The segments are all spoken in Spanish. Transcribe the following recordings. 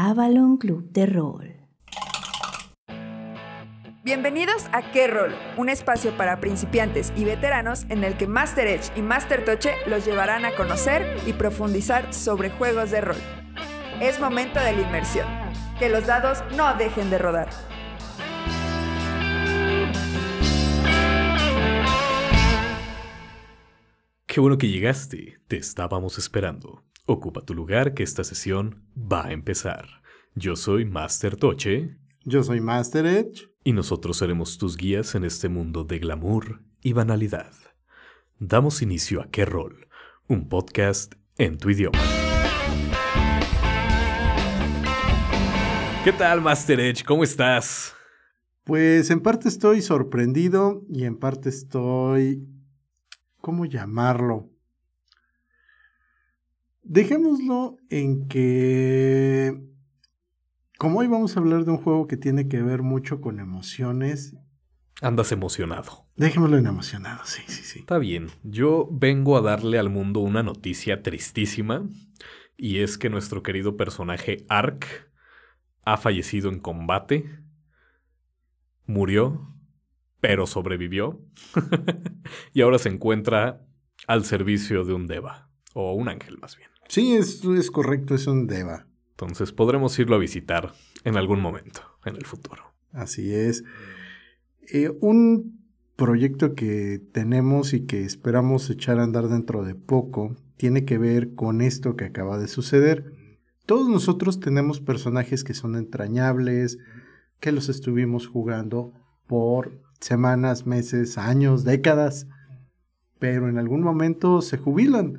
Avalon Club de Rol. Bienvenidos a Qué Rol, un espacio para principiantes y veteranos en el que Master Edge y Master Toche los llevarán a conocer y profundizar sobre juegos de rol. Es momento de la inmersión. Que los dados no dejen de rodar. Qué bueno que llegaste, te estábamos esperando. Ocupa tu lugar que esta sesión va a empezar. Yo soy Master Toche. Yo soy Master Edge. Y nosotros seremos tus guías en este mundo de glamour y banalidad. Damos inicio a Qué Rol, un podcast en tu idioma. ¿Qué tal, Master Edge? ¿Cómo estás? Pues en parte estoy sorprendido y en parte estoy ¿cómo llamarlo? Dejémoslo en que, como hoy vamos a hablar de un juego que tiene que ver mucho con emociones. Andas emocionado. Dejémoslo en emocionado, sí, sí, sí. Está bien. Yo vengo a darle al mundo una noticia tristísima. Y es que nuestro querido personaje Ark ha fallecido en combate. Murió pero sobrevivió y ahora se encuentra al servicio de un Deva, o un ángel más bien. Sí, es, es correcto, es un Deva. Entonces podremos irlo a visitar en algún momento, en el futuro. Así es. Eh, un proyecto que tenemos y que esperamos echar a andar dentro de poco tiene que ver con esto que acaba de suceder. Todos nosotros tenemos personajes que son entrañables, que los estuvimos jugando por semanas, meses, años, décadas, pero en algún momento se jubilan,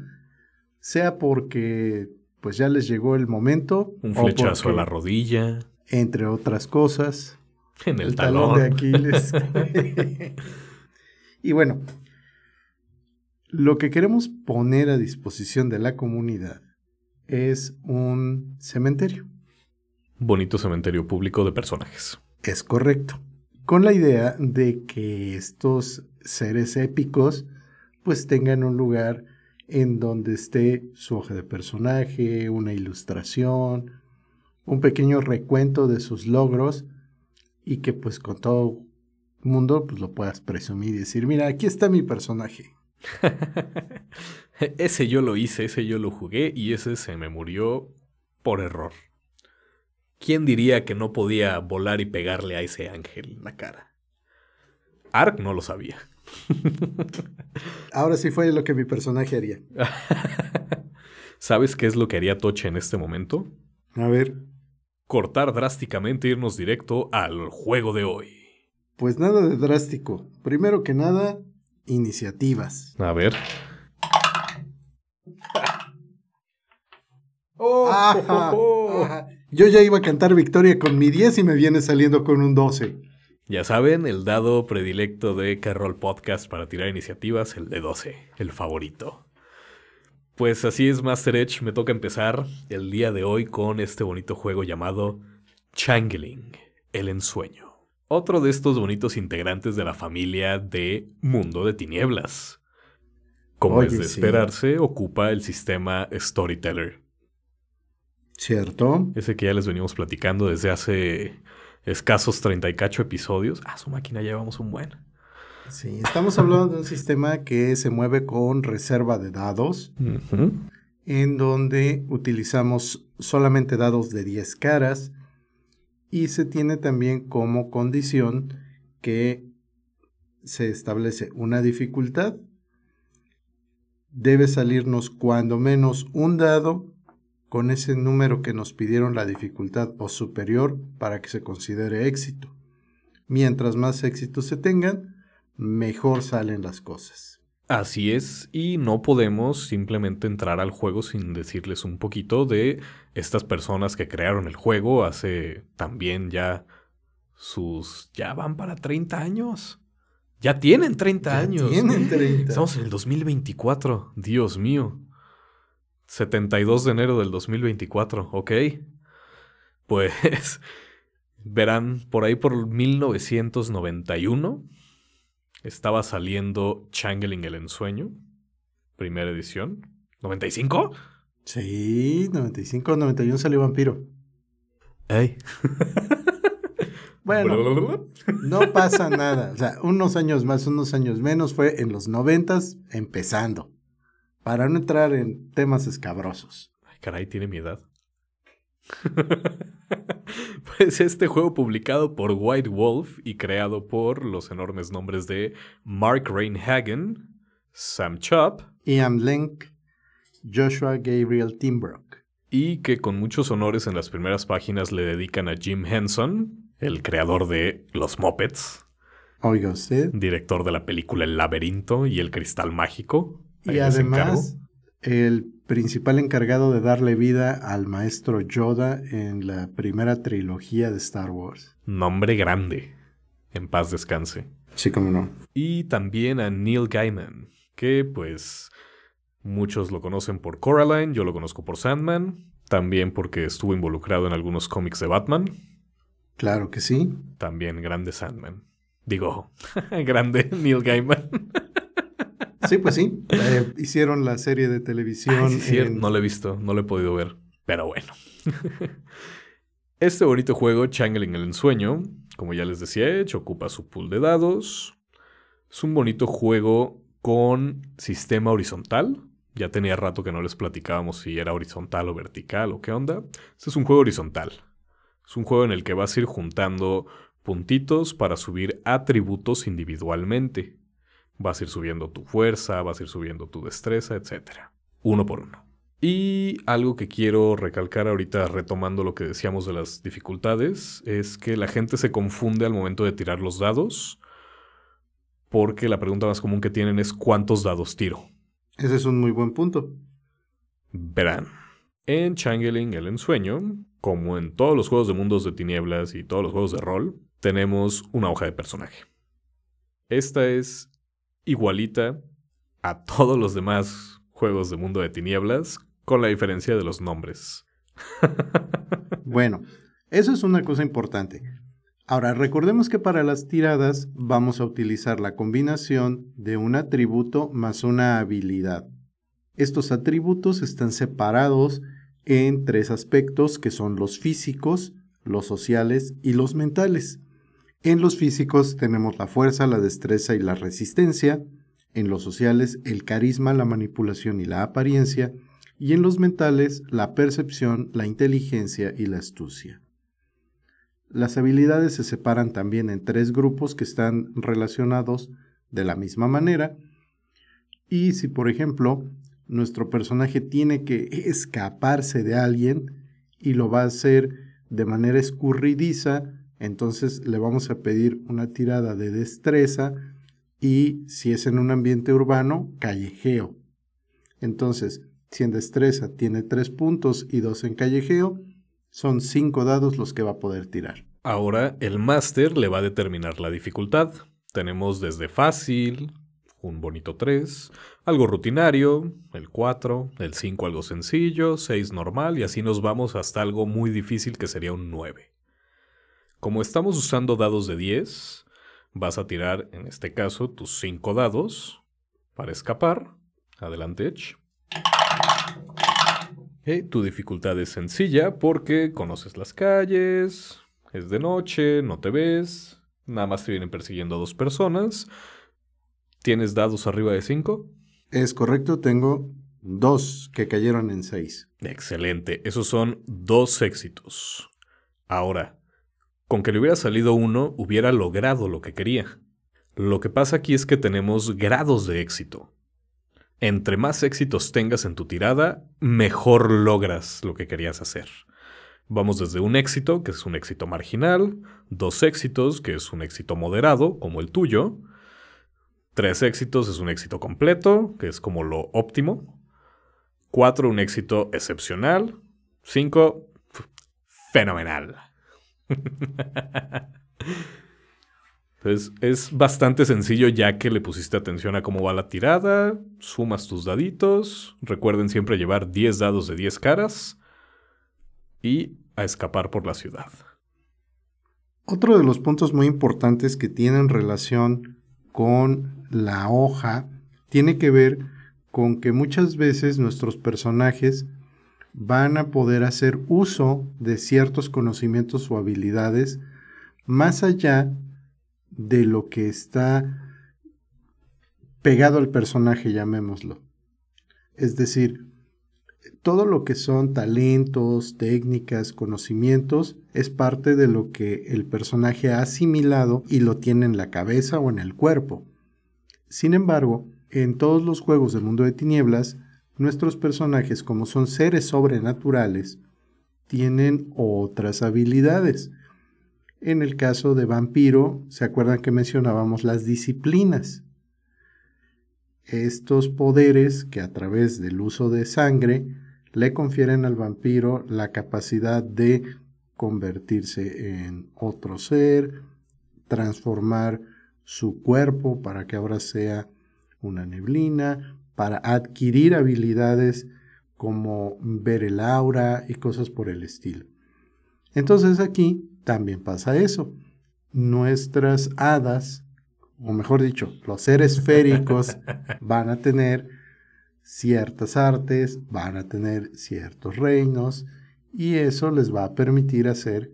sea porque pues ya les llegó el momento. Un flechazo a la rodilla. Entre otras cosas. En el, talón. de Aquiles. y bueno, lo que queremos poner a disposición de la comunidad es un cementerio. Bonito cementerio público de personajes. Es correcto con la idea de que estos seres épicos pues tengan un lugar en donde esté su hoja de personaje, una ilustración, un pequeño recuento de sus logros y que pues con todo mundo pues lo puedas presumir y decir, mira, aquí está mi personaje. ese yo lo hice, ese yo lo jugué y ese se me murió por error. ¿Quién diría que no podía volar y pegarle a ese ángel en la cara? Ark no lo sabía. Ahora sí fue lo que mi personaje haría. ¿Sabes qué es lo que haría Toche en este momento? A ver. Cortar drásticamente e irnos directo al juego de hoy. Pues nada de drástico. Primero que nada, iniciativas. A ver. Oh, Yo ya iba a cantar victoria con mi 10 y me viene saliendo con un 12. Ya saben, el dado predilecto de Carroll Podcast para tirar iniciativas, el de 12, el favorito. Pues así es, Master Edge, me toca empezar el día de hoy con este bonito juego llamado Changeling, el ensueño. Otro de estos bonitos integrantes de la familia de Mundo de Tinieblas. Como es de esperarse, ocupa el sistema Storyteller ¿Cierto? Ese que ya les venimos platicando desde hace escasos 30 y cacho episodios. Ah, su máquina llevamos un buen. Sí, estamos hablando de un sistema que se mueve con reserva de dados, en donde utilizamos solamente dados de 10 caras y se tiene también como condición que se establece una dificultad. Debe salirnos cuando menos un dado con ese número que nos pidieron la dificultad o superior para que se considere éxito. Mientras más éxitos se tengan, mejor salen las cosas. Así es, y no podemos simplemente entrar al juego sin decirles un poquito de estas personas que crearon el juego hace también ya sus... ya van para 30 años. Ya tienen 30 años. Tienen 30. Estamos en el 2024, Dios mío. 72 de enero del 2024, ¿ok? Pues verán, por ahí por 1991 estaba saliendo Changeling el ensueño, primera edición. ¿95? Sí, 95, 91 salió Vampiro. Ay. Bueno, no pasa nada. O sea, unos años más, unos años menos fue en los noventas empezando. Para no entrar en temas escabrosos. Ay, caray, tiene mi edad. pues este juego publicado por White Wolf y creado por los enormes nombres de Mark Reinhagen, Sam Chop Ian Lenk, Joshua Gabriel Timbrook. y que con muchos honores en las primeras páginas le dedican a Jim Henson, el creador de Los Muppets, Oiga usted. director de la película El laberinto y El cristal mágico. Y además, el principal encargado de darle vida al maestro Yoda en la primera trilogía de Star Wars. Nombre grande. En paz descanse. Sí, como no. Y también a Neil Gaiman, que pues muchos lo conocen por Coraline, yo lo conozco por Sandman, también porque estuvo involucrado en algunos cómics de Batman, Claro que sí. también grande Sandman. Digo, grande Neil Gaiman. Sí, pues sí. Eh, hicieron la serie de televisión. Ay, sí, cierto, en- No lo he visto, no lo he podido ver, pero bueno. este bonito juego, Changeling el Ensueño, como ya les decía Edge, ocupa su pool de dados. Es un bonito juego con sistema horizontal. Ya tenía rato que no les platicábamos si era horizontal o vertical o qué onda. Este es un juego horizontal. Es un juego en el que vas a ir juntando puntitos para subir atributos individualmente. Vas a ir subiendo tu fuerza, vas a ir subiendo tu destreza, etc. Uno por uno. Y algo que quiero recalcar ahorita retomando lo que decíamos de las dificultades es que la gente se confunde al momento de tirar los dados porque la pregunta más común que tienen es ¿cuántos dados tiro? Ese es un muy buen punto. Verán, en Changeling el ensueño, como en todos los juegos de mundos de tinieblas y todos los juegos de rol, tenemos una hoja de personaje. Esta es igualita a todos los demás juegos de mundo de tinieblas, con la diferencia de los nombres. Bueno, eso es una cosa importante. Ahora, recordemos que para las tiradas vamos a utilizar la combinación de un atributo más una habilidad. Estos atributos están separados en tres aspectos que son los físicos, los sociales y los mentales. En los físicos tenemos la fuerza, la destreza y la resistencia. En los sociales el carisma, la manipulación y la apariencia. Y en los mentales la percepción, la inteligencia y la astucia. Las habilidades se separan también en tres grupos que están relacionados de la misma manera. Y si, por ejemplo, nuestro personaje tiene que escaparse de alguien y lo va a hacer de manera escurridiza, entonces le vamos a pedir una tirada de destreza y si es en un ambiente urbano, callejeo. Entonces, si en destreza tiene tres puntos y dos en callejeo, son cinco dados los que va a poder tirar. Ahora el máster le va a determinar la dificultad. Tenemos desde fácil, un bonito 3, algo rutinario, el 4, el 5 algo sencillo, 6 normal y así nos vamos hasta algo muy difícil que sería un 9. Como estamos usando dados de 10, vas a tirar en este caso tus 5 dados para escapar. Adelante, Edge. Tu dificultad es sencilla porque conoces las calles, es de noche, no te ves, nada más te vienen persiguiendo dos personas. ¿Tienes dados arriba de 5? Es correcto, tengo dos que cayeron en seis. Excelente, esos son dos éxitos. Ahora, con que le hubiera salido uno, hubiera logrado lo que quería. Lo que pasa aquí es que tenemos grados de éxito. Entre más éxitos tengas en tu tirada, mejor logras lo que querías hacer. Vamos desde un éxito, que es un éxito marginal, dos éxitos, que es un éxito moderado, como el tuyo, tres éxitos es un éxito completo, que es como lo óptimo, cuatro un éxito excepcional, cinco fenomenal. Entonces es bastante sencillo ya que le pusiste atención a cómo va la tirada, sumas tus daditos, recuerden siempre llevar 10 dados de 10 caras y a escapar por la ciudad. Otro de los puntos muy importantes que tienen relación con la hoja tiene que ver con que muchas veces nuestros personajes van a poder hacer uso de ciertos conocimientos o habilidades más allá de lo que está pegado al personaje, llamémoslo. Es decir, todo lo que son talentos, técnicas, conocimientos, es parte de lo que el personaje ha asimilado y lo tiene en la cabeza o en el cuerpo. Sin embargo, en todos los juegos del mundo de tinieblas, nuestros personajes, como son seres sobrenaturales, tienen otras habilidades. En el caso de vampiro, ¿se acuerdan que mencionábamos las disciplinas? Estos poderes que a través del uso de sangre le confieren al vampiro la capacidad de convertirse en otro ser, transformar su cuerpo para que ahora sea una neblina, para adquirir habilidades como ver el aura y cosas por el estilo. Entonces aquí también pasa eso. Nuestras hadas, o mejor dicho, los seres féricos van a tener ciertas artes, van a tener ciertos reinos y eso les va a permitir hacer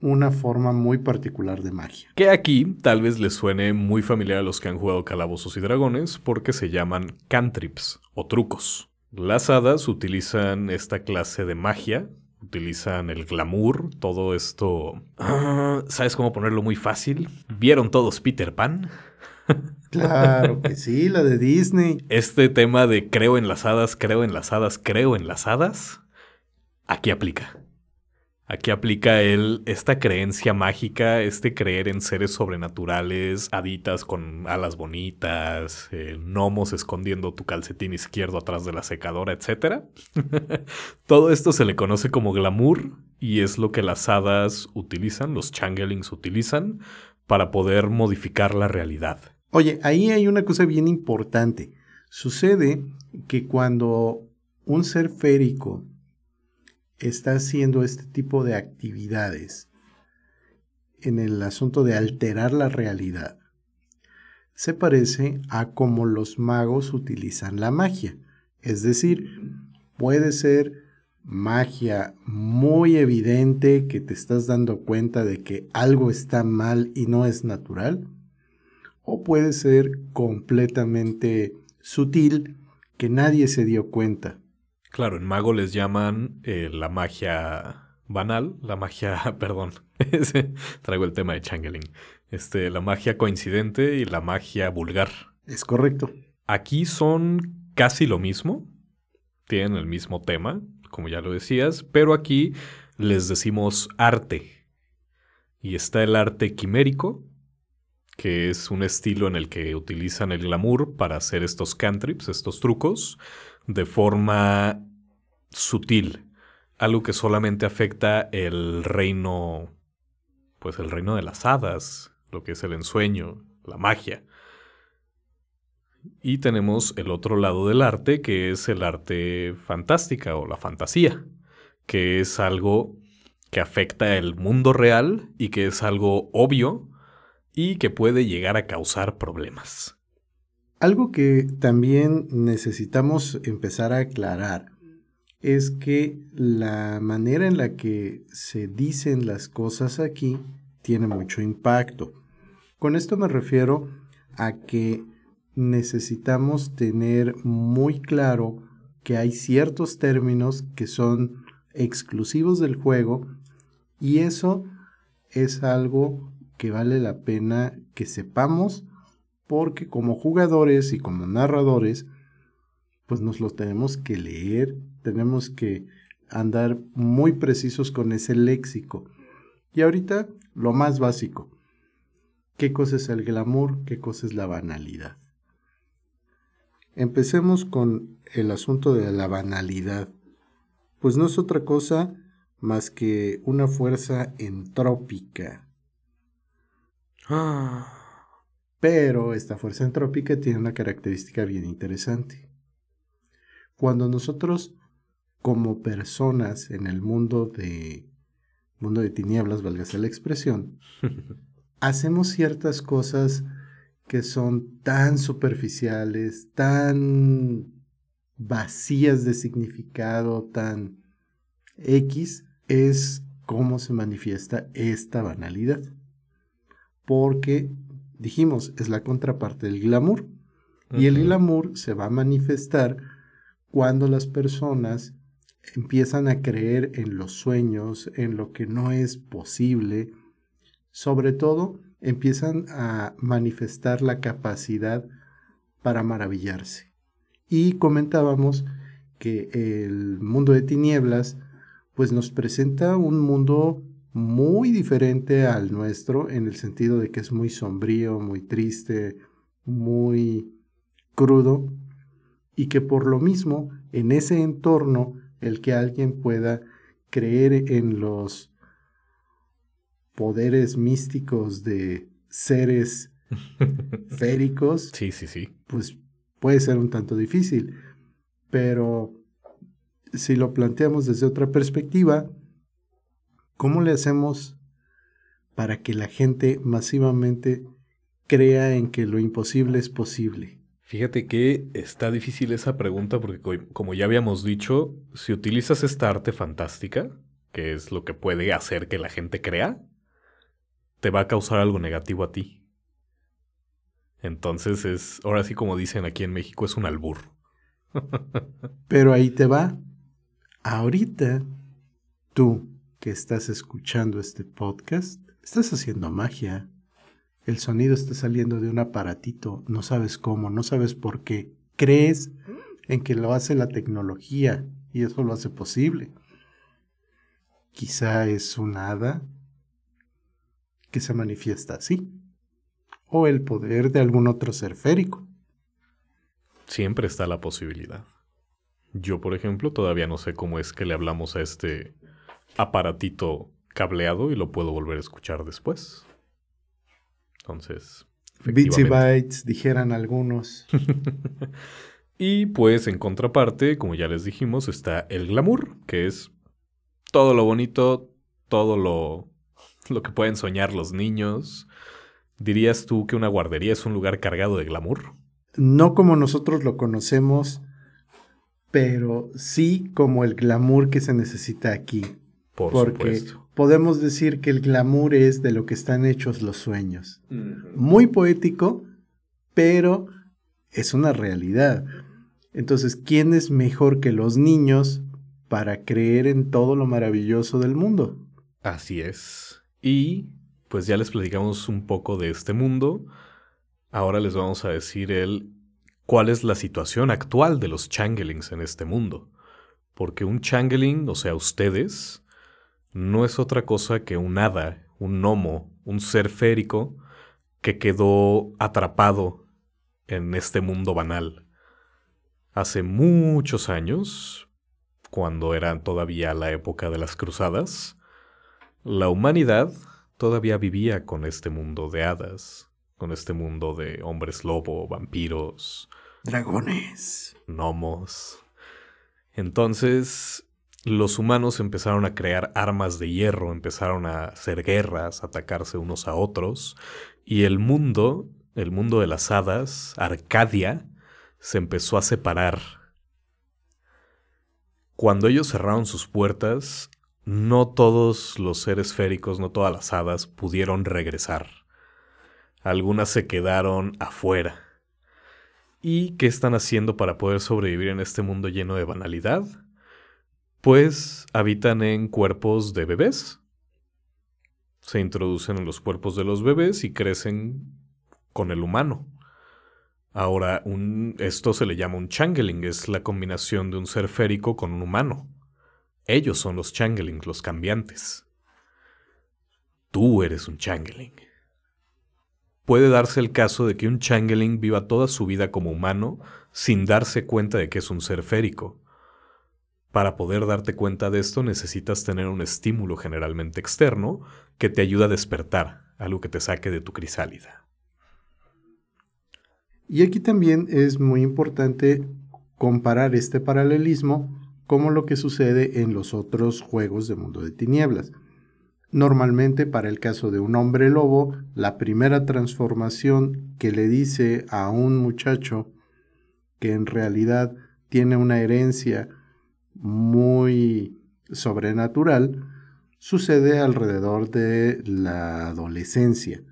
una forma muy particular de magia. Que aquí tal vez les suene muy familiar a los que han jugado Calabozos y Dragones porque se llaman cantrips o trucos. Las hadas utilizan esta clase de magia, utilizan el glamour, todo esto... Ah, ¿Sabes cómo ponerlo muy fácil? ¿Vieron todos Peter Pan? Claro que sí, la de Disney. Este tema de creo en las hadas, creo en las hadas, creo en las hadas, aquí aplica. Aquí aplica él esta creencia mágica, este creer en seres sobrenaturales, haditas con alas bonitas, eh, gnomos escondiendo tu calcetín izquierdo atrás de la secadora, etc. Todo esto se le conoce como glamour y es lo que las hadas utilizan, los changelings utilizan para poder modificar la realidad. Oye, ahí hay una cosa bien importante. Sucede que cuando un ser férico está haciendo este tipo de actividades en el asunto de alterar la realidad, se parece a cómo los magos utilizan la magia. Es decir, puede ser magia muy evidente que te estás dando cuenta de que algo está mal y no es natural, o puede ser completamente sutil que nadie se dio cuenta Claro, en mago les llaman eh, la magia banal, la magia, perdón, traigo el tema de Changeling, este, la magia coincidente y la magia vulgar. Es correcto. Aquí son casi lo mismo, tienen el mismo tema, como ya lo decías, pero aquí les decimos arte. Y está el arte quimérico, que es un estilo en el que utilizan el glamour para hacer estos cantrips, estos trucos, de forma sutil, algo que solamente afecta el reino, pues el reino de las hadas, lo que es el ensueño, la magia. Y tenemos el otro lado del arte, que es el arte fantástica o la fantasía, que es algo que afecta el mundo real y que es algo obvio y que puede llegar a causar problemas. Algo que también necesitamos empezar a aclarar es que la manera en la que se dicen las cosas aquí tiene mucho impacto. Con esto me refiero a que necesitamos tener muy claro que hay ciertos términos que son exclusivos del juego y eso es algo que vale la pena que sepamos porque como jugadores y como narradores, pues nos lo tenemos que leer, tenemos que andar muy precisos con ese léxico. Y ahorita lo más básico, ¿qué cosa es el glamour? ¿Qué cosa es la banalidad? Empecemos con el asunto de la banalidad. Pues no es otra cosa más que una fuerza entrópica. Ah. Pero esta fuerza entrópica tiene una característica bien interesante. Cuando nosotros como personas en el mundo de mundo de tinieblas, válgase la expresión, hacemos ciertas cosas que son tan superficiales, tan vacías de significado, tan X es cómo se manifiesta esta banalidad. Porque dijimos, es la contraparte del glamour. Y el glamour se va a manifestar cuando las personas empiezan a creer en los sueños, en lo que no es posible, sobre todo empiezan a manifestar la capacidad para maravillarse. Y comentábamos que el mundo de tinieblas pues nos presenta un mundo muy diferente al nuestro en el sentido de que es muy sombrío, muy triste, muy crudo y que por lo mismo en ese entorno el que alguien pueda creer en los poderes místicos de seres féricos, sí, sí, sí. pues puede ser un tanto difícil. Pero si lo planteamos desde otra perspectiva, ¿cómo le hacemos para que la gente masivamente crea en que lo imposible es posible? Fíjate que está difícil esa pregunta porque como ya habíamos dicho, si utilizas esta arte fantástica, que es lo que puede hacer que la gente crea, te va a causar algo negativo a ti. Entonces es, ahora sí como dicen aquí en México, es un albur. Pero ahí te va. Ahorita, tú que estás escuchando este podcast, estás haciendo magia. El sonido está saliendo de un aparatito, no sabes cómo, no sabes por qué. Crees en que lo hace la tecnología y eso lo hace posible. Quizá es un hada que se manifiesta así o el poder de algún otro ser férico. Siempre está la posibilidad. Yo, por ejemplo, todavía no sé cómo es que le hablamos a este aparatito cableado y lo puedo volver a escuchar después. Entonces. Bits y bytes, dijeran algunos. y pues en contraparte, como ya les dijimos, está el glamour, que es todo lo bonito, todo lo, lo que pueden soñar los niños, ¿Dirías tú que una guardería es un lugar cargado de glamour? No como nosotros lo conocemos, pero sí como el glamour que se necesita aquí. Por Porque podemos decir que el glamour es de lo que están hechos los sueños. Muy poético, pero es una realidad. Entonces, ¿quién es mejor que los niños para creer en todo lo maravilloso del mundo? Así es. Y pues ya les platicamos un poco de este mundo. Ahora les vamos a decir el cuál es la situación actual de los changelings en este mundo. Porque un changeling, o sea, ustedes, no es otra cosa que un hada, un gnomo, un ser férico que quedó atrapado en este mundo banal. Hace muchos años, cuando era todavía la época de las cruzadas, la humanidad todavía vivía con este mundo de hadas, con este mundo de hombres lobo, vampiros, dragones, gnomos. Entonces, los humanos empezaron a crear armas de hierro, empezaron a hacer guerras, atacarse unos a otros, y el mundo, el mundo de las hadas, Arcadia, se empezó a separar. Cuando ellos cerraron sus puertas, no todos los seres féricos, no todas las hadas pudieron regresar. Algunas se quedaron afuera. ¿Y qué están haciendo para poder sobrevivir en este mundo lleno de banalidad? Pues habitan en cuerpos de bebés. Se introducen en los cuerpos de los bebés y crecen con el humano. Ahora, esto se le llama un changeling, es la combinación de un ser férico con un humano. Ellos son los changelings, los cambiantes. Tú eres un changeling. Puede darse el caso de que un changeling viva toda su vida como humano sin darse cuenta de que es un ser férico. Para poder darte cuenta de esto necesitas tener un estímulo generalmente externo que te ayude a despertar, algo que te saque de tu crisálida. Y aquí también es muy importante comparar este paralelismo como lo que sucede en los otros juegos de mundo de tinieblas. Normalmente para el caso de un hombre lobo, la primera transformación que le dice a un muchacho que en realidad tiene una herencia muy sobrenatural sucede alrededor de la adolescencia.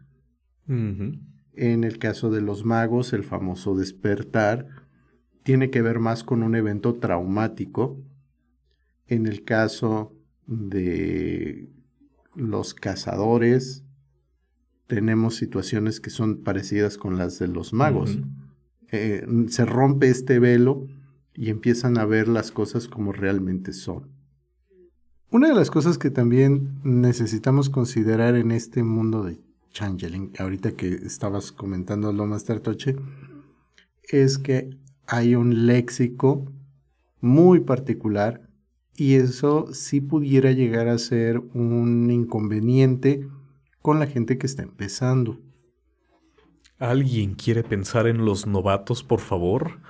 En el caso de los magos, el famoso despertar tiene que ver más con un evento traumático. En el caso de los cazadores, tenemos situaciones que son parecidas con las de los magos. Eh, se rompe este velo y empiezan a ver las cosas como realmente son. Una de las cosas que también necesitamos considerar en este mundo de changeling, ahorita que estabas comentando lo Master Toche, es que hay un léxico muy particular y eso sí pudiera llegar a ser un inconveniente con la gente que está empezando. ¿Alguien quiere pensar en los novatos, por favor?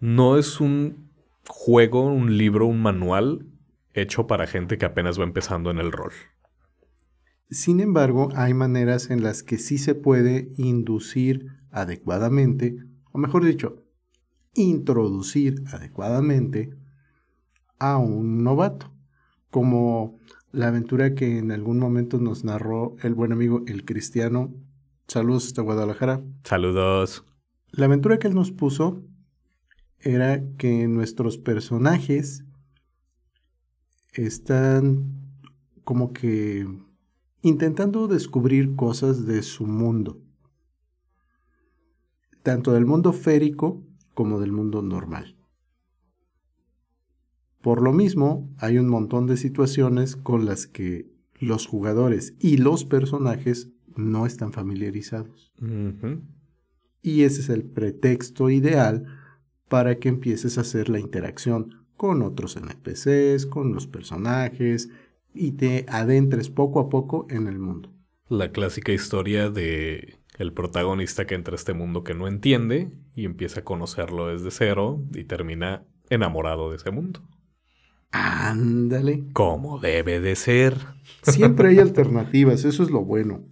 No es un juego, un libro, un manual hecho para gente que apenas va empezando en el rol. Sin embargo, hay maneras en las que sí se puede inducir adecuadamente, o mejor dicho, introducir adecuadamente a un novato, como la aventura que en algún momento nos narró el buen amigo el cristiano. Saludos de Guadalajara. Saludos. La aventura que él nos puso era que nuestros personajes están como que intentando descubrir cosas de su mundo, tanto del mundo férico como del mundo normal. Por lo mismo, hay un montón de situaciones con las que los jugadores y los personajes no están familiarizados. Y ese es el pretexto ideal para que empieces a hacer la interacción con otros NPCs, con los personajes y te adentres poco a poco en el mundo. La clásica historia de el protagonista que entra a este mundo que no entiende y empieza a conocerlo desde cero y termina enamorado de ese mundo. Ándale. Como debe de ser. Siempre hay alternativas, eso es lo bueno.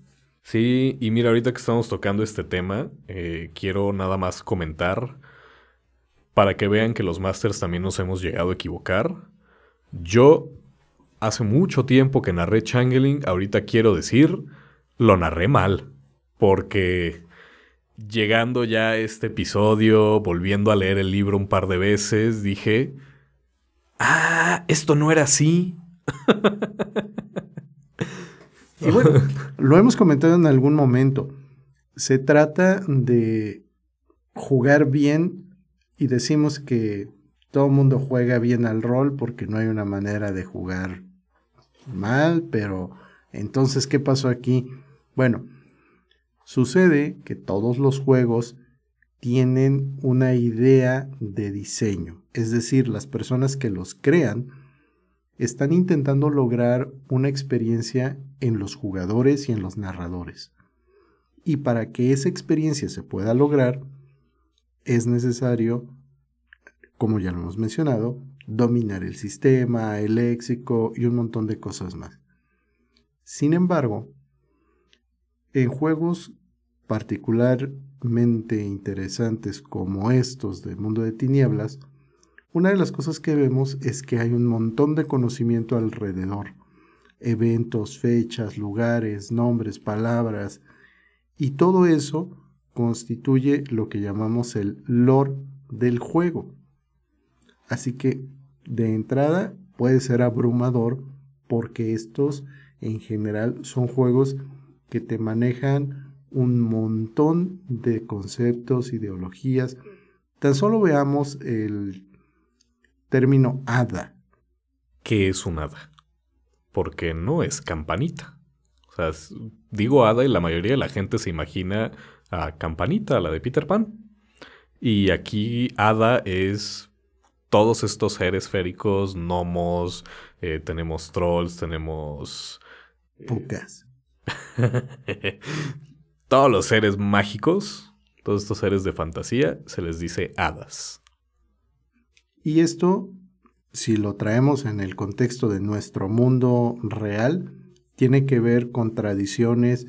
Sí, y mira, ahorita que estamos tocando este tema, eh, quiero nada más comentar para que vean que los masters también nos hemos llegado a equivocar. Yo, hace mucho tiempo que narré Changeling, ahorita quiero decir, lo narré mal, porque llegando ya a este episodio, volviendo a leer el libro un par de veces, dije, ah, esto no era así. y bueno, lo hemos comentado en algún momento. Se trata de jugar bien y decimos que todo el mundo juega bien al rol porque no hay una manera de jugar mal, pero entonces, ¿qué pasó aquí? Bueno, sucede que todos los juegos tienen una idea de diseño, es decir, las personas que los crean están intentando lograr una experiencia en los jugadores y en los narradores. Y para que esa experiencia se pueda lograr, es necesario, como ya lo hemos mencionado, dominar el sistema, el léxico y un montón de cosas más. Sin embargo, en juegos particularmente interesantes como estos del mundo de tinieblas, una de las cosas que vemos es que hay un montón de conocimiento alrededor. Eventos, fechas, lugares, nombres, palabras, y todo eso constituye lo que llamamos el lore del juego. Así que de entrada puede ser abrumador porque estos en general son juegos que te manejan un montón de conceptos, ideologías. Tan solo veamos el término hada. ¿Qué es un hada? Porque no es campanita. O sea, digo hada y la mayoría de la gente se imagina a Campanita, la de Peter Pan. Y aquí Hada es todos estos seres féricos, gnomos, eh, tenemos trolls, tenemos... Eh, Pucas. todos los seres mágicos, todos estos seres de fantasía, se les dice hadas. Y esto, si lo traemos en el contexto de nuestro mundo real, tiene que ver con tradiciones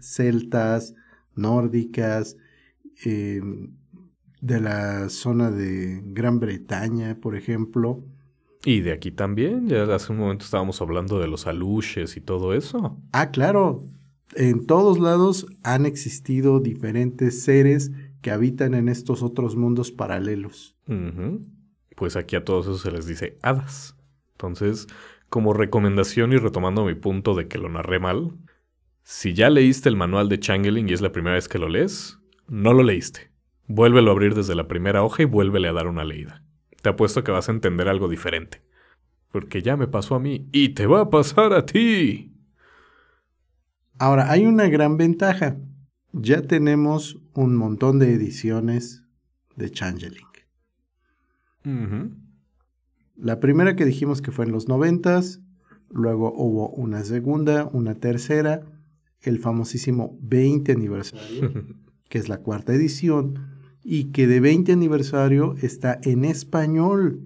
celtas, nórdicas, eh, de la zona de Gran Bretaña, por ejemplo. Y de aquí también, ya hace un momento estábamos hablando de los aluches y todo eso. Ah, claro. En todos lados han existido diferentes seres que habitan en estos otros mundos paralelos. Pues aquí a todos esos se les dice hadas. Entonces, como recomendación y retomando mi punto de que lo narré mal, si ya leíste el manual de Changeling y es la primera vez que lo lees, no lo leíste. Vuélvelo a abrir desde la primera hoja y vuélvele a dar una leída. Te apuesto que vas a entender algo diferente. Porque ya me pasó a mí y te va a pasar a ti. Ahora, hay una gran ventaja. Ya tenemos un montón de ediciones de Changeling. La primera que dijimos que fue en los noventas, luego hubo una segunda, una tercera, el famosísimo 20 aniversario, que es la cuarta edición, y que de 20 aniversario está en español,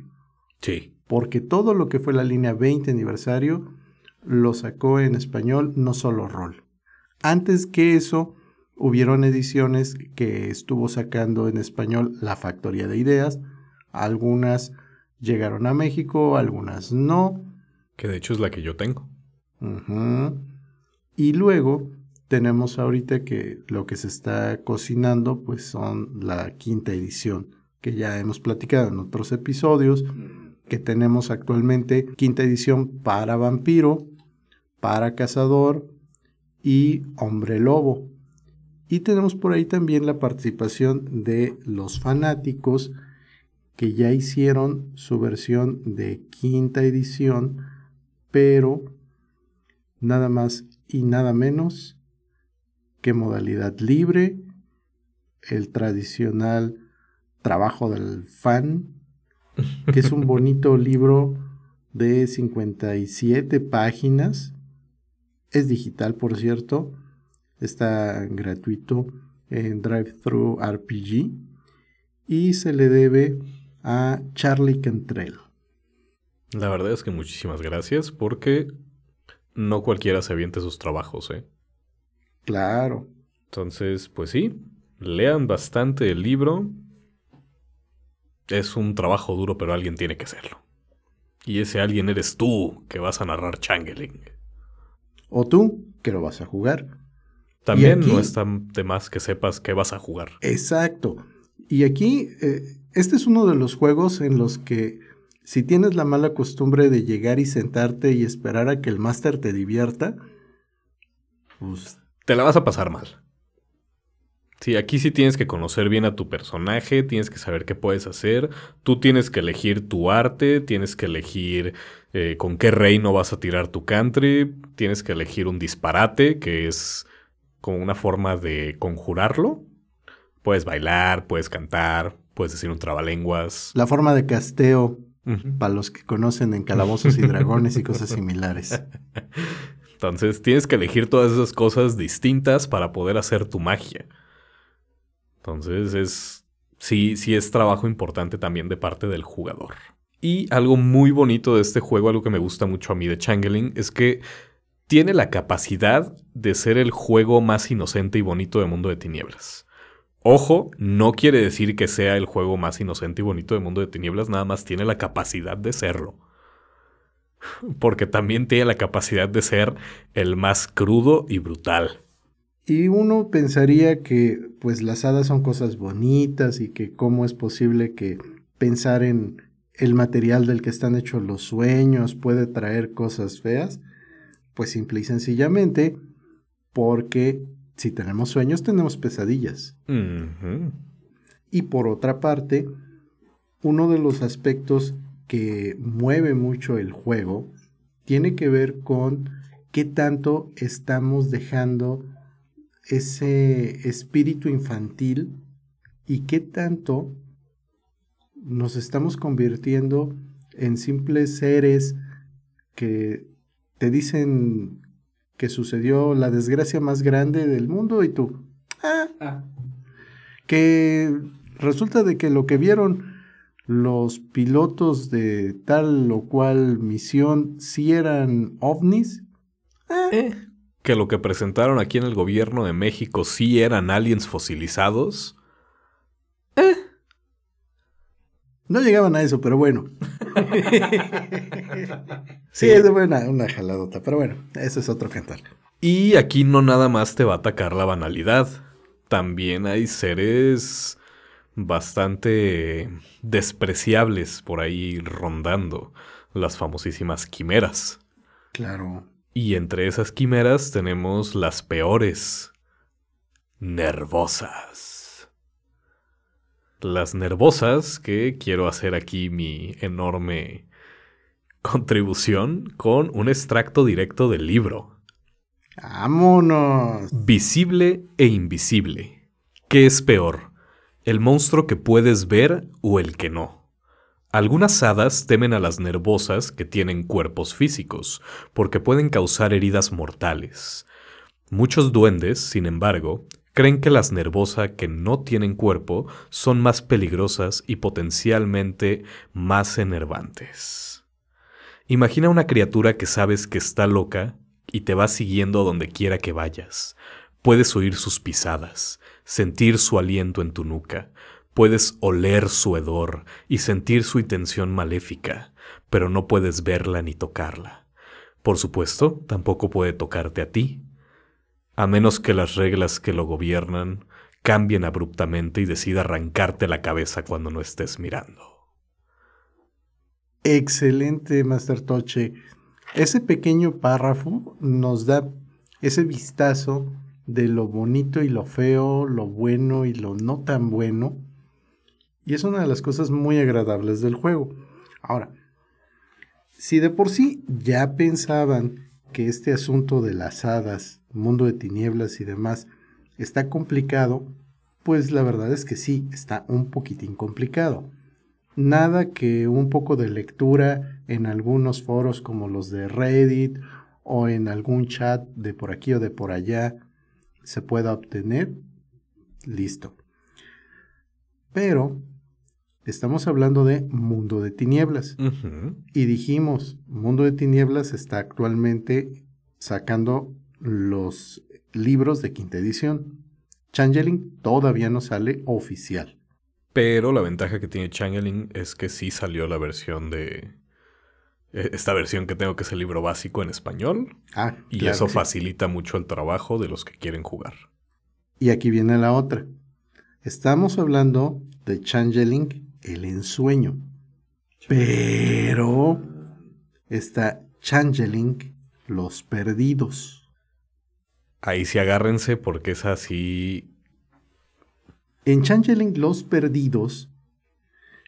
Sí. porque todo lo que fue la línea 20 aniversario lo sacó en español, no solo rol. Antes que eso, hubieron ediciones que estuvo sacando en español la Factoría de Ideas, algunas llegaron a México, algunas no. Que de hecho es la que yo tengo. Y luego tenemos ahorita que lo que se está cocinando pues son la quinta edición, que ya hemos platicado en otros episodios, que tenemos actualmente quinta edición para vampiro, para cazador y hombre lobo. Y tenemos por ahí también la participación de los fanáticos que ya hicieron su versión de quinta edición, pero nada más y nada menos que modalidad libre, el tradicional trabajo del fan, que es un bonito libro de 57 páginas. Es digital, por cierto. Está gratuito en DriveThru RPG y se le debe a Charlie Cantrell. La verdad es que muchísimas gracias porque no cualquiera se aviente sus trabajos, ¿eh? Claro. Entonces, pues sí, lean bastante el libro. Es un trabajo duro, pero alguien tiene que hacerlo. Y ese alguien eres tú que vas a narrar Changeling. O tú, que lo vas a jugar. También aquí- no está de más que sepas que vas a jugar. Exacto. Y aquí, eh, este es uno de los juegos en los que si tienes la mala costumbre de llegar y sentarte y esperar a que el máster te divierta, pues Te la vas a pasar mal. Sí, aquí sí tienes que conocer bien a tu personaje, tienes que saber qué puedes hacer, tú tienes que elegir tu arte, tienes que elegir eh, con qué reino vas a tirar tu country, tienes que elegir un disparate, que es como una forma de conjurarlo. Puedes bailar, puedes cantar, puedes decir un trabalenguas. la forma de casteo, Para los que conocen en calabozos y dragones y cosas similares. Entonces tienes que elegir todas esas cosas distintas para poder hacer tu magia. Entonces es. Sí, sí es trabajo importante también de parte del jugador. Y algo muy bonito de este juego, algo que me gusta mucho a mí de Changeling, es que tiene la capacidad de ser el juego más inocente y bonito de Mundo de Tinieblas. Ojo, no quiere decir que sea el juego más inocente y bonito de Mundo de Tinieblas, nada más tiene la capacidad de serlo porque también tiene la capacidad de ser el más crudo y brutal. Y uno pensaría que pues las hadas son cosas bonitas y que cómo es posible que pensar en el material del que están hechos los sueños puede traer cosas feas. Pues simple y sencillamente porque si tenemos sueños tenemos pesadillas. Y por otra parte, uno de los aspectos que mueve mucho el juego tiene que ver con qué tanto estamos dejando ese espíritu infantil y qué tanto nos estamos convirtiendo en simples seres que te dicen que sucedió la desgracia más grande del mundo y tú, ah, que resulta de que lo que vieron los pilotos de tal o cual misión sí eran ovnis. Eh, Que lo que presentaron aquí en el gobierno de México sí eran aliens fosilizados. No llegaban a eso, pero bueno. sí, es buena una jaladota, pero bueno, eso es otro cantar. Y aquí no nada más te va a atacar la banalidad. También hay seres bastante despreciables por ahí rondando, las famosísimas quimeras. Claro. Y entre esas quimeras tenemos las peores, nervosas. Las nervosas, que quiero hacer aquí mi enorme contribución con un extracto directo del libro. ¡Vámonos! Visible e invisible. ¿Qué es peor? ¿El monstruo que puedes ver o el que no? Algunas hadas temen a las nervosas que tienen cuerpos físicos, porque pueden causar heridas mortales. Muchos duendes, sin embargo, creen que las nervosas que no tienen cuerpo son más peligrosas y potencialmente más enervantes. Imagina una criatura que sabes que está loca y te va siguiendo donde quiera que vayas. Puedes oír sus pisadas, sentir su aliento en tu nuca, puedes oler su hedor y sentir su intención maléfica, pero no puedes verla ni tocarla. Por supuesto, tampoco puede tocarte a ti, a menos que las reglas que lo gobiernan cambien abruptamente y decida arrancarte la cabeza cuando no estés mirando. Excelente, Master Toche. Ese pequeño párrafo nos da ese vistazo de lo bonito y lo feo, lo bueno y lo no tan bueno. Y es una de las cosas muy agradables del juego. Ahora, si de por sí ya pensaban que este asunto de las hadas, mundo de tinieblas y demás está complicado, pues la verdad es que sí, está un poquitín complicado. Nada que un poco de lectura en algunos foros como los de Reddit o en algún chat de por aquí o de por allá se pueda obtener. Listo. Pero estamos hablando de Mundo de Tinieblas. Y dijimos, Mundo de Tinieblas está actualmente sacando los libros de quinta edición. Changeling todavía no sale oficial. Pero la ventaja que tiene Changeling es que sí salió la versión de. e, Esta versión que tengo que es el libro básico en español. Ah, Y claro eso sí. facilita mucho el trabajo de los que quieren jugar. Y aquí viene la otra. Estamos hablando de Changeling, el ensueño. Pero está Changeling, los perdidos. Ahí sí agárrense porque es así. En Changeling, los perdidos,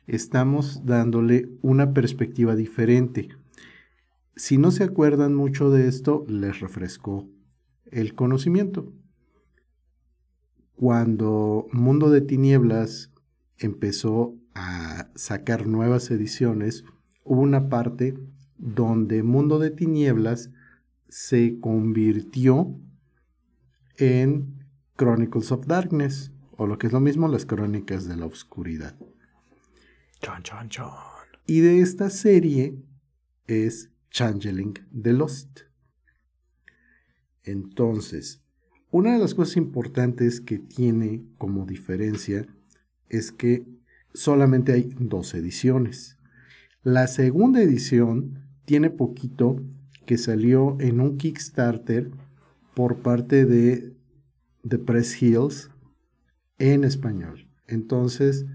estamos dándole una perspectiva diferente. Si no se acuerdan mucho de esto, les refresco el conocimiento. Cuando Mundo de Tinieblas empezó a sacar nuevas ediciones, hubo una parte donde Mundo de Tinieblas se convirtió en Chronicles of Darkness, o lo que es lo mismo, las crónicas de la oscuridad. Chon, chon, chon. Y de esta serie es Changeling the Lost. Entonces, una de las cosas importantes que tiene como diferencia es que solamente hay dos ediciones. La segunda edición tiene poquito que salió en un Kickstarter por parte de The Press Hills en español. Entonces,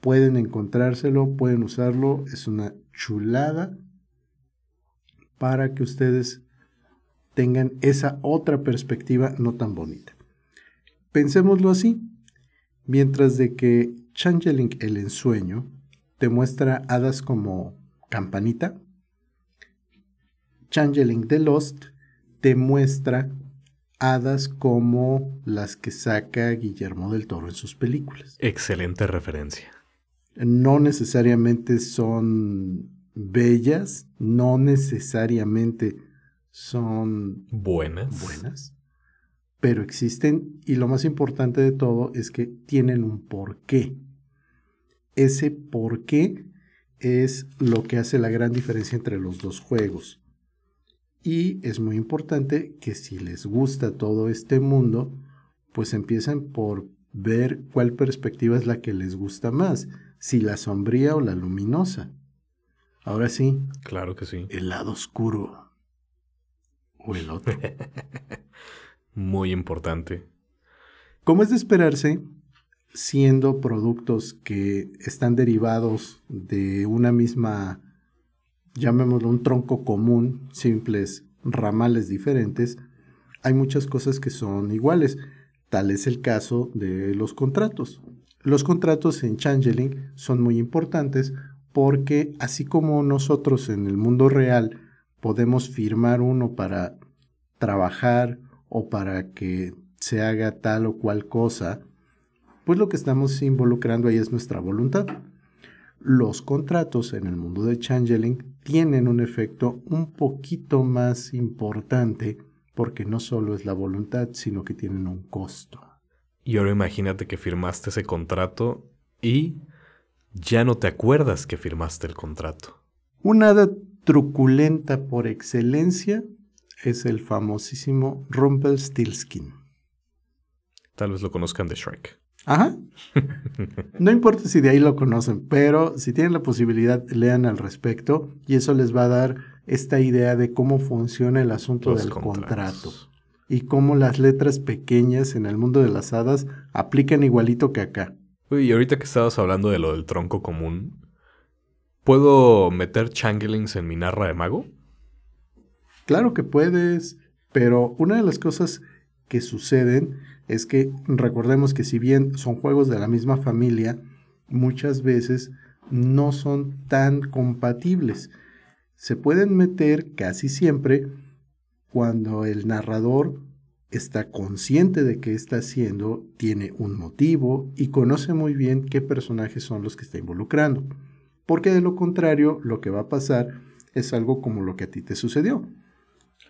pueden encontrárselo, pueden usarlo, es una chulada para que ustedes tengan esa otra perspectiva no tan bonita. Pensémoslo así, mientras de que Changeling el ensueño te muestra hadas como Campanita, Changeling the Lost te muestra hadas como las que saca Guillermo del Toro en sus películas Excelente referencia. no necesariamente son bellas, no necesariamente son Buenas. buenas, pero existen y lo más importante de todo es que tienen un porqué. Ese porqué es lo que hace la gran diferencia entre los dos juegos. Y es muy importante que si les gusta todo este mundo, pues empiecen por ver cuál perspectiva es la que les gusta más. si la sombría o la luminosa. Ahora sí, Claro que sí. el lado oscuro o el otro. Muy importante. Como es de esperarse, siendo productos que están derivados de una misma, llamémoslo un tronco común, simples ramales diferentes, hay muchas cosas que son iguales. Tal es el caso de los contratos. Los contratos en Changeling son muy importantes porque así como nosotros en el mundo real podemos firmar uno para trabajar o para que se haga tal o cual cosa, pues lo que estamos involucrando ahí es nuestra voluntad. Los contratos en el mundo de Changeling tienen un efecto un poquito más importante porque no solo es la voluntad, sino que tienen un costo. Y ahora imagínate que firmaste ese contrato y ya no te acuerdas que firmaste el contrato. Una hada truculenta por excelencia es el famosísimo Rumpelstiltskin. Tal vez lo conozcan de Shrek. Ajá. No importa si de ahí lo conocen, pero si tienen la posibilidad, lean al respecto y eso les va a dar esta idea de cómo funciona el asunto Los del contratos. contrato y cómo las letras pequeñas en el mundo de las hadas aplican igualito que acá. Uy, y ahorita que estabas hablando de lo del tronco común, ¿puedo meter changelings en mi narra de mago? Claro que puedes, pero una de las cosas que suceden es que recordemos que si bien son juegos de la misma familia, muchas veces no son tan compatibles. Se pueden meter casi siempre cuando el narrador está consciente de que está haciendo, tiene un motivo y conoce muy bien qué personajes son los que está involucrando. Porque de lo contrario, lo que va a pasar es algo como lo que a ti te sucedió.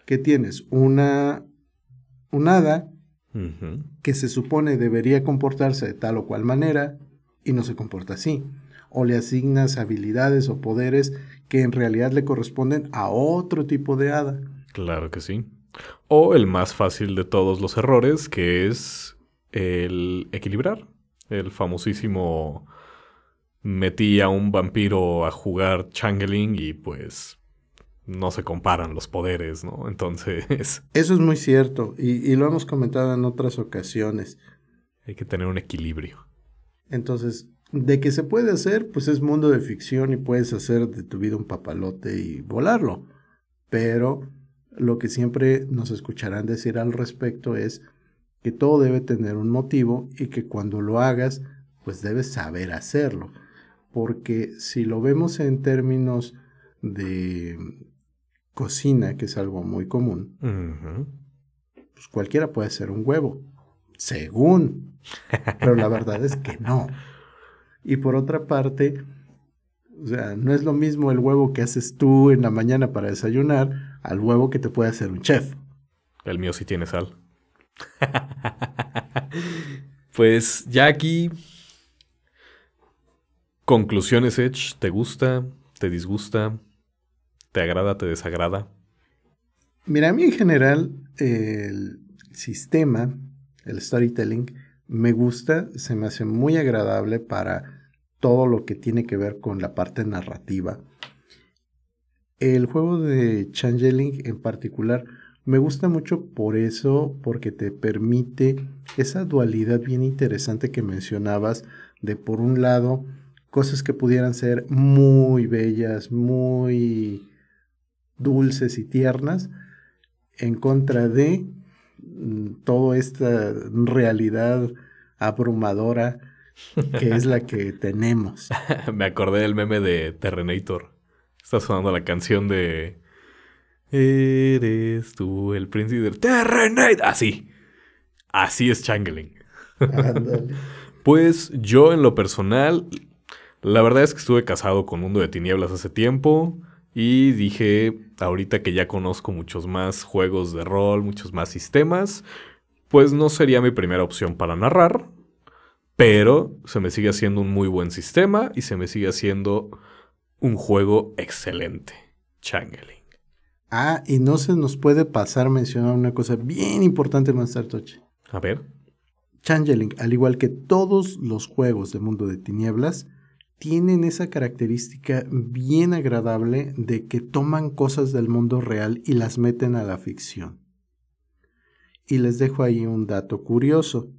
Que tienes una, un hada Que se supone debería comportarse de tal o cual manera y no se comporta así. O le asignas habilidades o poderes que en realidad le corresponden a otro tipo de hada. Claro que sí. O el más fácil de todos los errores, que es el equilibrar. El famosísimo metí a un vampiro a jugar changeling y pues no se comparan los poderes, ¿no? Entonces Eso es muy cierto y, y lo hemos comentado en otras ocasiones. hay que tener un equilibrio. Entonces, de que se puede hacer, pues es mundo de ficción y puedes hacer de tu vida un papalote y volarlo. Pero lo que siempre nos escucharán decir al respecto es que todo debe tener un motivo y que cuando lo hagas, pues debes saber hacerlo. Porque si lo vemos en términos de cocina, que es algo muy común, pues cualquiera puede hacer un huevo, según, pero la verdad es que no. Y por otra parte, o sea, no es lo mismo el huevo que haces tú en la mañana para desayunar al huevo que te puede hacer un chef. El mío sí tiene sal. pues ya aquí. Conclusiones, Edge. ¿Te gusta? ¿Te disgusta? ¿Te agrada? ¿Te desagrada? Mira, a mí en general el sistema, el storytelling, me gusta, se me hace muy agradable para todo lo que tiene que ver con la parte narrativa. El juego de Changeling en particular me gusta mucho por eso, porque te permite esa dualidad bien interesante que mencionabas de por un lado cosas que pudieran ser muy bellas, muy dulces y tiernas, en contra de mm, toda esta realidad abrumadora que es la que tenemos. Me acordé del meme de Terrenator. Está sonando la canción de. Eres tú el príncipe del Terrenator. Así. Así es Changeling. Pues yo en lo personal, la verdad es que estuve casado con Mundo de Tinieblas hace tiempo y dije, ahorita que ya conozco muchos más juegos de rol, muchos más sistemas, pues no sería mi primera opción para narrar, pero se me sigue haciendo un muy buen sistema y se me sigue haciendo un juego excelente, Changeling. Ah, y no se nos puede pasar mencionar una cosa bien importante, Master Toche. A ver, Changeling, al igual que todos los juegos de Mundo de Tinieblas, tienen esa característica bien agradable de que toman cosas del mundo real y las meten a la ficción. Y les dejo ahí un dato curioso.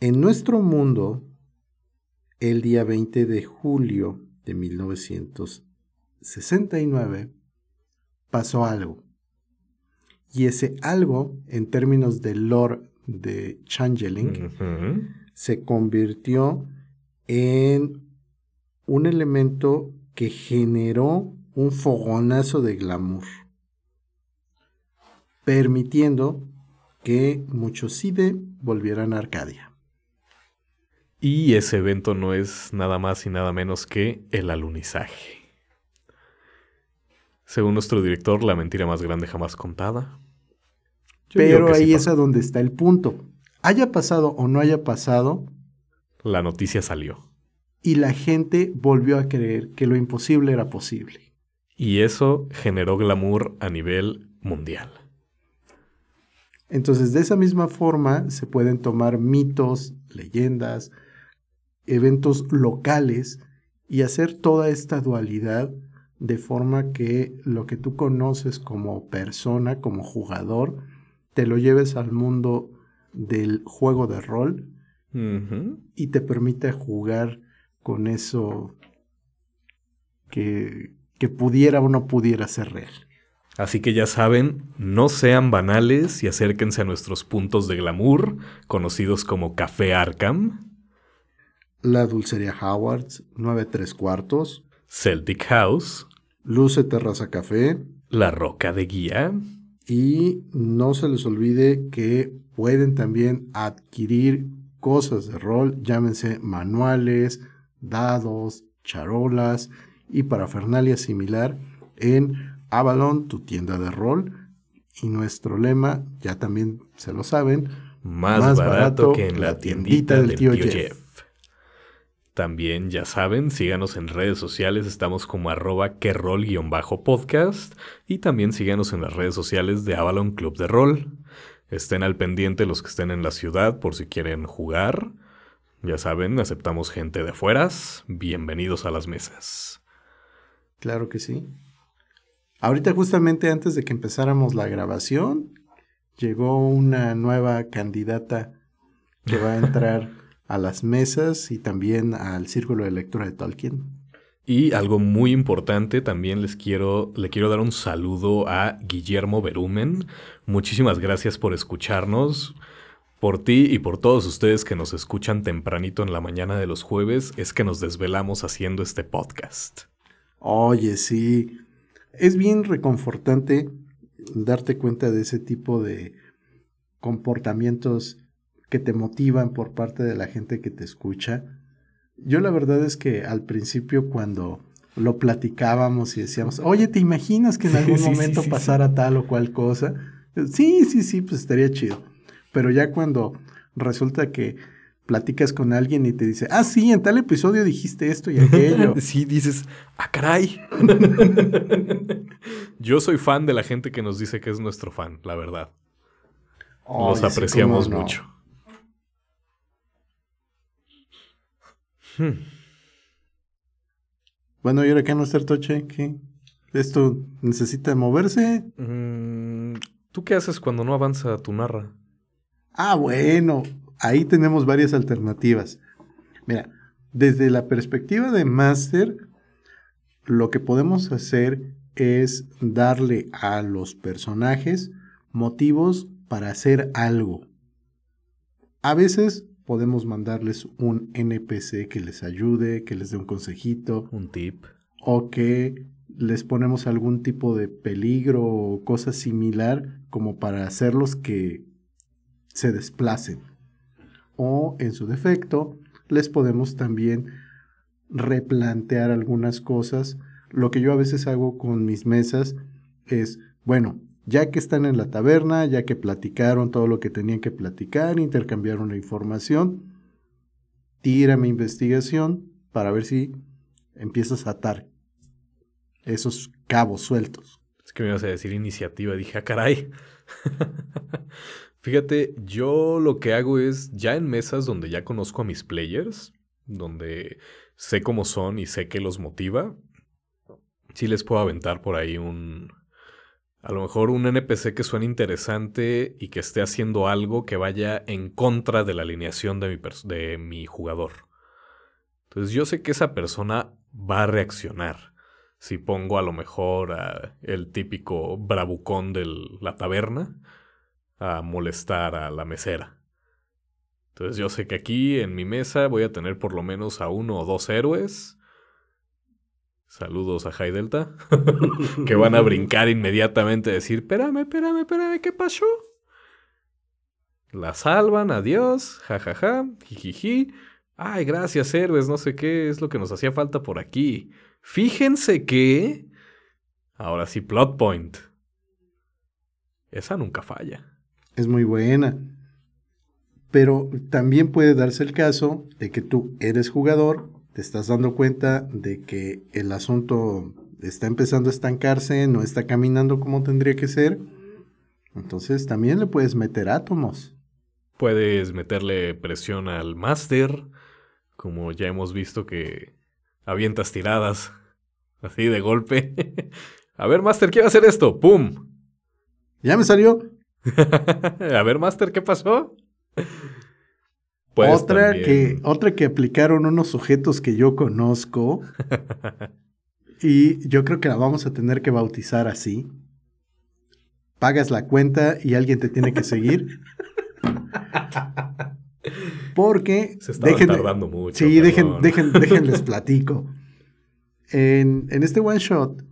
En nuestro mundo, el día 20 de julio de 1969, pasó algo. Y ese algo, en términos de lore de Changeling, se convirtió en un elemento que generó un fogonazo de glamour, permitiendo que muchos CIDE volvieran a Arcadia. Y ese evento no es nada más y nada menos que el alunizaje. Según nuestro director, la mentira más grande jamás contada. Pero ahí es a donde está el punto. Haya pasado o no haya pasado. La noticia salió. Y la gente volvió a creer que lo imposible era posible. Y eso generó glamour a nivel mundial. Entonces, de esa misma forma se pueden tomar mitos, leyendas, eventos locales y hacer toda esta dualidad de forma que lo que tú conoces como persona, como jugador, te lo lleves al mundo del juego de rol y te permite jugar con eso que, que pudiera o no pudiera ser real. Así que ya saben, no sean banales y acérquense a nuestros puntos de glamour, conocidos como Café Arkham. La Dulcería Howards, 9 3 cuartos. Celtic House. Luce Terraza Café. La Roca de Guía. Y no se les olvide que pueden también adquirir cosas de rol, llámense manuales, dados, charolas y parafernalia similar en Avalon, tu tienda de rol. Y nuestro lema, ya también se lo saben, más, barato, que en la tiendita, del, tío, Jeff. También, ya saben, síganos en redes sociales, estamos como arroba bajo podcast y también síganos en las redes sociales de Avalon Club de Rol. Estén al pendiente los que estén en la ciudad por si quieren jugar. Ya saben, aceptamos gente de afueras. Bienvenidos a las mesas. Claro que sí. Ahorita justamente antes de que empezáramos la grabación, llegó una nueva candidata que va a entrar a las mesas y también al círculo de lectura de Tolkien. Y algo muy importante, también les quiero, le quiero dar un saludo a Guillermo Berumen. Muchísimas gracias por escucharnos. Por ti y por todos ustedes que nos escuchan tempranito en la mañana de los jueves, es que nos desvelamos haciendo este podcast. Oye, sí es bien reconfortante darte cuenta de ese tipo de comportamientos que te motivan por parte de la gente que te escucha. Yo la verdad es que al principio cuando lo platicábamos y decíamos, oye, ¿te imaginas que en algún momento pasara tal o cual cosa? Sí, sí, sí, pues estaría chido. Pero ya cuando resulta que platicas con alguien y te dice, ah, sí, en tal episodio dijiste esto y aquello. sí, dices, ah, caray. Yo soy fan de la gente que nos dice que es nuestro fan, la verdad. Los apreciamos mucho. Hmm. Bueno, ¿y ahora qué no ser toche? ¿Qué? ¿Esto necesita moverse? Mm, ¿Tú qué haces cuando no avanza tu narra? Ah, bueno, ahí tenemos varias alternativas. Mira, desde la perspectiva de máster, lo que podemos hacer es darle a los personajes motivos para hacer algo. A veces podemos mandarles un NPC que les ayude, que les dé un consejito. Un tip. O que les ponemos algún tipo de peligro o cosa similar como para hacerlos que se desplacen o en su defecto les podemos también replantear algunas cosas. Lo que yo a veces hago con mis mesas es, bueno, ya que están en la taberna, ya que platicaron todo lo que tenían que platicar, intercambiaron la información, tira mi investigación para ver si empiezas a atar esos cabos sueltos. Es que me ibas a decir iniciativa, dije, ah, caray. Fíjate, yo lo que hago es, ya en mesas donde ya conozco a mis players, donde sé cómo son y sé qué los motiva, sí les puedo aventar por ahí un... A lo mejor un NPC que suene interesante y que esté haciendo algo que vaya en contra de la alineación de mi, jugador. Entonces yo sé que esa persona va a reaccionar. Si pongo a lo mejor el típico bravucón de la taberna a molestar a la mesera. Entonces yo sé que aquí en mi mesa voy a tener por lo menos a uno o dos héroes. Saludos a High Delta. que van a brincar inmediatamente a decir, espérame, espérame, espérame, ¿qué pasó? La salvan, adiós, jajaja, jijiji. Ay, gracias, héroes, no sé qué, es lo que nos hacía falta por aquí. Fíjense que... Ahora sí, plot point. Esa nunca falla. Es muy buena. Pero también puede darse el caso de que tú eres jugador, te estás dando cuenta de que el asunto está empezando a estancarse, no está caminando como tendría que ser. Entonces también le puedes meter átomos. Puedes meterle presión al máster, como ya hemos visto que avientas tiradas así de golpe. a ver, máster, quiero hacer esto. ¡Pum! ¿Ya me salió? a ver, máster, ¿qué pasó? Pues otra, que, otra que aplicaron unos sujetos que yo conozco. y yo creo que la vamos a tener que bautizar así. Pagas la cuenta y alguien te tiene que seguir. Porque. Se está tardando mucho. Sí, dejen, dejen, déjenles platico. En, en este one shot,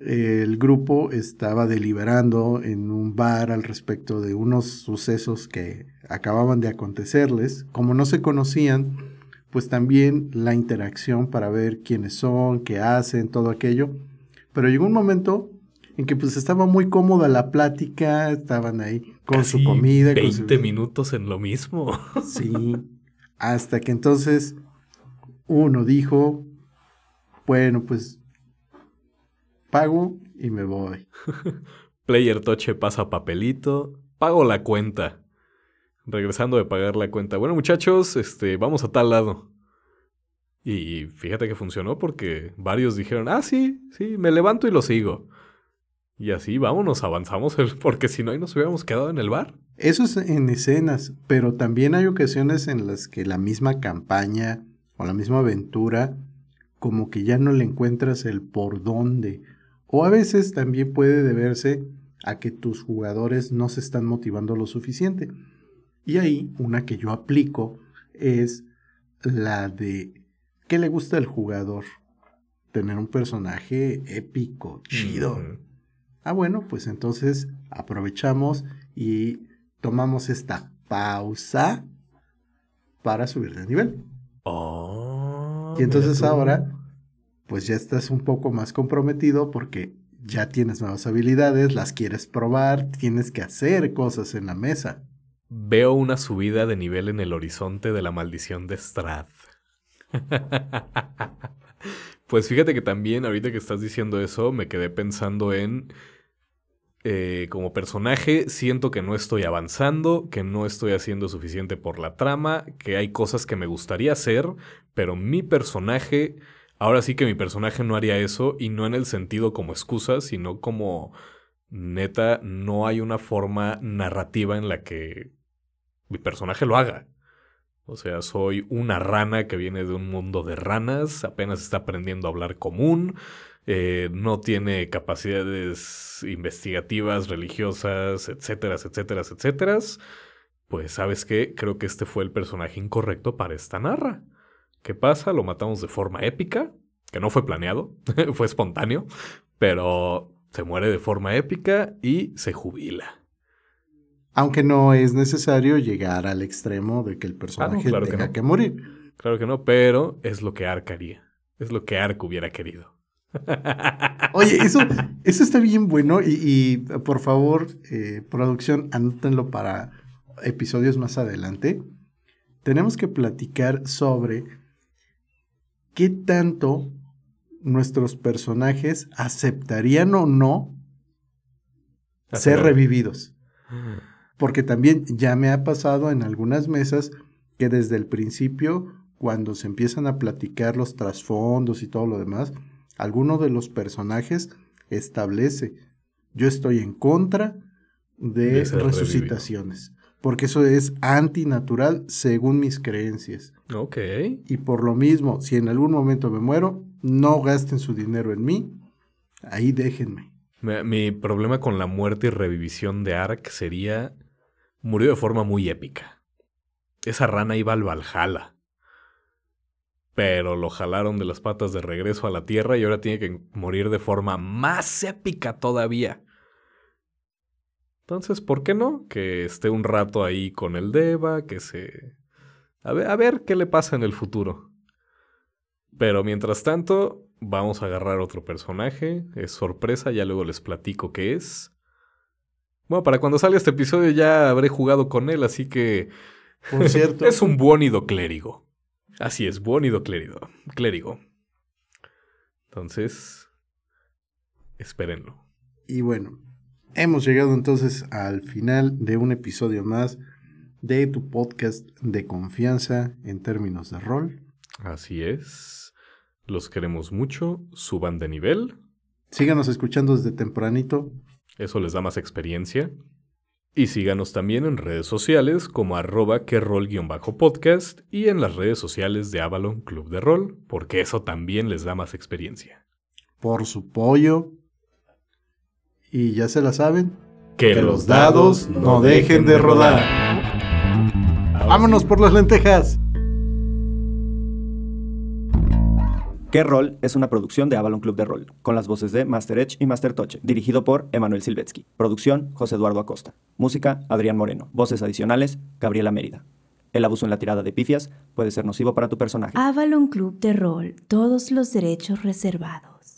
el grupo estaba deliberando en un bar al respecto de unos sucesos que acababan de acontecerles. Como no se conocían, pues también la interacción para ver quiénes son, qué hacen, todo aquello. Pero llegó un momento en que pues estaba muy cómoda la plática, estaban ahí con su comida. 20 minutos en lo mismo. Sí, hasta que entonces uno dijo, bueno, pues pago y me voy. Player Toche pasa papelito, pago la cuenta. Regresando de pagar la cuenta. Bueno, muchachos, este, vamos a tal lado. Y fíjate que funcionó porque varios dijeron, ah, sí, sí, me levanto y lo sigo. Y así vámonos, avanzamos, porque si no, ahí nos hubiéramos quedado en el bar. Eso es en escenas, pero también hay ocasiones en las que la misma campaña o la misma aventura, como que ya no le encuentras el por dónde. O a veces también puede deberse a que tus jugadores no se están motivando lo suficiente. Y ahí una que yo aplico es la de ¿qué le gusta al jugador? Tener un personaje épico, chido. Ah, bueno, pues entonces aprovechamos y tomamos esta pausa para subir de nivel. Oh, y entonces ahora pues ya estás un poco más comprometido porque ya tienes nuevas habilidades, las quieres probar, tienes que hacer cosas en la mesa. Veo una subida de nivel en el horizonte de la maldición de Strath. pues fíjate que también ahorita que estás diciendo eso, me quedé pensando en... Eh, como personaje siento que no estoy avanzando, que no estoy haciendo suficiente por la trama, que hay cosas que me gustaría hacer, pero mi personaje Ahora sí que mi personaje no haría eso y no en el sentido como excusa, sino como neta, no hay una forma narrativa en la que mi personaje lo haga. O sea, soy una rana que viene de un mundo de ranas, apenas está aprendiendo a hablar común, eh, no tiene capacidades investigativas, religiosas, etcétera, etcétera, etcétera. Pues sabes qué, creo que este fue el personaje incorrecto para esta narra. ¿Qué pasa? Lo matamos de forma épica, que no fue planeado, fue espontáneo, pero se muere de forma épica y se jubila. Aunque no es necesario llegar al extremo de que el personaje ah, tenga que, morir. Claro que no, pero es lo que Ark haría. Es lo que Ark hubiera querido. Oye, eso, eso está bien bueno y, por favor, eh, producción, anótenlo para episodios más adelante. Tenemos que platicar sobre qué tanto nuestros personajes aceptarían o no ser revividos. Porque también ya me ha pasado en algunas mesas que desde el principio cuando se empiezan a platicar los trasfondos y todo lo demás, alguno de los personajes establece, yo estoy en contra de, resucitaciones, porque eso es antinatural según mis creencias. Ok. Y por lo mismo, si en algún momento me muero, no gasten su dinero en mí, ahí déjenme. Mi, mi problema con la muerte y revivisión de Ark sería... Murió de forma muy épica. Esa rana iba al Valhalla. Pero lo jalaron de las patas de regreso a la Tierra y ahora tiene que morir de forma más épica todavía. Entonces, ¿por qué no? Que esté un rato ahí con el Deva, que se... A ver, a ver qué le pasa en el futuro. Pero mientras tanto, vamos a agarrar otro personaje. Es sorpresa, ya luego les platico qué es. Bueno, para cuando salga este episodio ya habré jugado con él, así que... Por cierto, es un buónido clérigo. Así es, buónido clérigo. clérigo. Entonces, espérenlo. Y bueno, hemos llegado entonces al final de un episodio más de tu podcast de confianza en términos de rol. Así es. Los queremos mucho. Suban de nivel. Síganos escuchando desde tempranito. Eso les da más experiencia. Y síganos también en redes sociales como arroba que rol-podcast y en las redes sociales de Avalon Club de Rol, porque eso también les da más experiencia. por su pollo. Y ya se la saben. Que, los dados no dejen de rodar. Vámonos por las lentejas. ¿Qué Rol es una producción de Avalon Club de Rol, con las voces de Master Edge y Master Toche, dirigido por Emanuel Silvetsky. Producción, José Eduardo Acosta. Música, Adrián Moreno. Voces adicionales, Gabriela Mérida. El abuso en la tirada de pifias puede ser nocivo para tu personaje. Avalon Club de Rol, todos los derechos reservados.